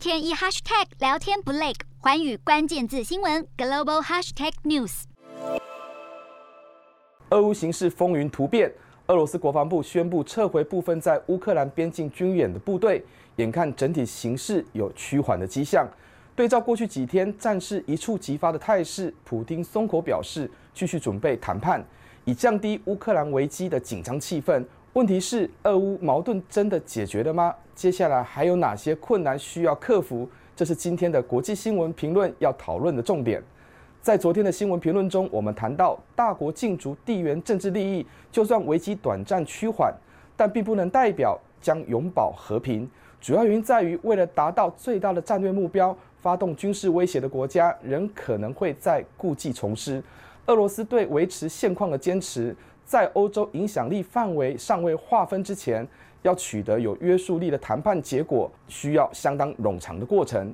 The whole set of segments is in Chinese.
天一 hashtag 聊天不累，环宇关键字新闻 global hashtag news。俄乌形势风云突变，俄罗斯国防部宣布撤回部分在乌克兰边境军演的部队，眼看整体形势有趋缓的迹象。对照过去几天战事一触即发的态势，普丁松口表示继续准备谈判，以降低乌克兰危机的紧张气氛。问题是，俄乌矛盾真的解决了吗？接下来还有哪些困难需要克服？这是今天的国际新闻评论要讨论的重点。在昨天的新闻评论中，我们谈到大国竞逐地缘政治利益，就算危机短暂趋缓，但并不能代表将永保和平。主要原因在于，为了达到最大的战略目标，发动军事威胁的国家仍可能会再故技重施。俄罗斯对维持现况的坚持，在欧洲影响力范围尚未划分之前，要取得有约束力的谈判结果，需要相当冗长的过程。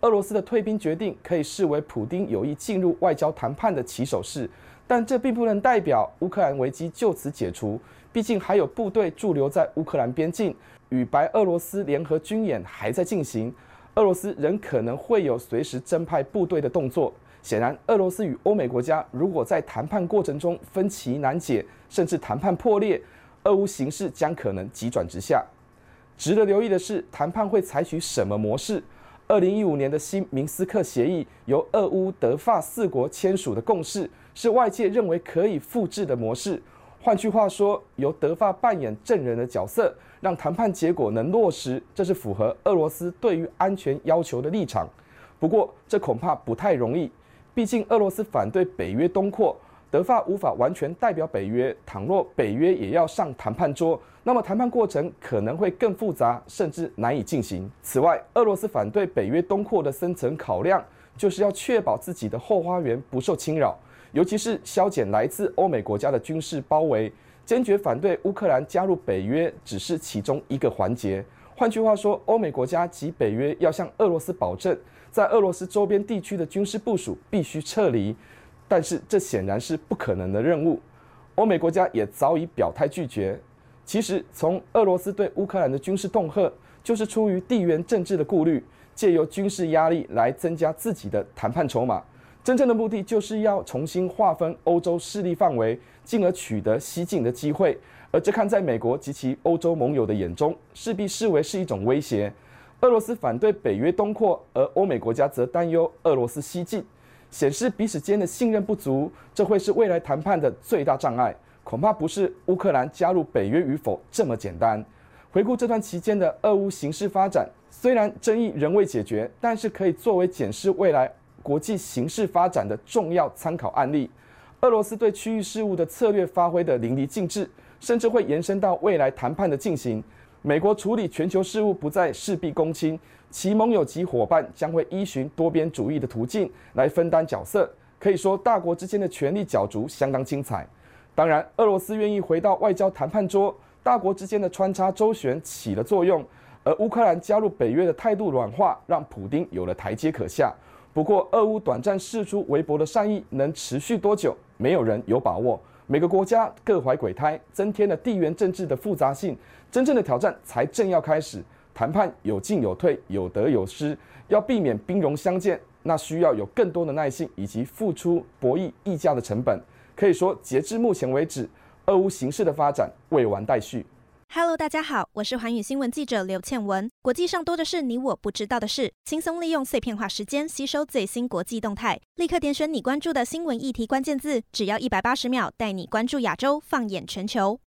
俄罗斯的退兵决定可以视为普丁有意进入外交谈判的起手式，但这并不能代表乌克兰危机就此解除。毕竟还有部队驻留在乌克兰边境，与白俄罗斯联合军演还在进行，俄罗斯仍可能会有随时增派部队的动作。显然，俄罗斯与欧美国家如果在谈判过程中分歧难解，甚至谈判破裂，俄乌形势将可能急转直下。值得留意的是，谈判会采取什么模式？二零一五年的新明斯克协议由俄乌德法四国签署的共识，是外界认为可以复制的模式。换句话说，由德法扮演证人的角色，让谈判结果能落实，这是符合俄罗斯对于安全要求的立场。不过，这恐怕不太容易，毕竟俄罗斯反对北约东扩。德法无法完全代表北约，倘若北约也要上谈判桌，那么谈判过程可能会更复杂，甚至难以进行。此外，俄罗斯反对北约东扩的深层考量，就是要确保自己的后花园不受侵扰，尤其是削减来自欧美国家的军事包围。坚决反对乌克兰加入北约，只是其中一个环节。换句话说，欧美国家及北约要向俄罗斯保证，在俄罗斯周边地区的军事部署必须撤离。但是这显然是不可能的任务，欧美国家也早已表态拒绝。其实，从俄罗斯对乌克兰的军事恫吓，就是出于地缘政治的顾虑，借由军事压力来增加自己的谈判筹码。真正的目的就是要重新划分欧洲势力范围，进而取得西进的机会。而这看在美国及其欧洲盟友的眼中，势必视为是一种威胁。俄罗斯反对北约东扩，而欧美国家则担忧俄罗斯西进。显示彼此间的信任不足，这会是未来谈判的最大障碍。恐怕不是乌克兰加入北约与否这么简单。回顾这段期间的俄乌形势发展，虽然争议仍未解决，但是可以作为检视未来国际形势发展的重要参考案例。俄罗斯对区域事务的策略发挥得淋漓尽致，甚至会延伸到未来谈判的进行。美国处理全球事务不再事必躬亲，其盟友及伙伴将会依循多边主义的途径来分担角色。可以说，大国之间的权力角逐相当精彩。当然，俄罗斯愿意回到外交谈判桌，大国之间的穿插周旋起了作用。而乌克兰加入北约的态度软化，让普丁有了台阶可下。不过，俄乌短暂释出微薄的善意，能持续多久，没有人有把握。每个国家各怀鬼胎，增添了地缘政治的复杂性。真正的挑战才正要开始，谈判有进有退，有得有失。要避免兵戎相见，那需要有更多的耐性以及付出博弈溢价的成本。可以说，截至目前为止，俄乌形势的发展未完待续。Hello，大家好，我是寰宇新闻记者刘倩文。国际上多的是你我不知道的事，轻松利用碎片化时间吸收最新国际动态，立刻点选你关注的新闻议题关键字，只要一百八十秒，带你关注亚洲，放眼全球。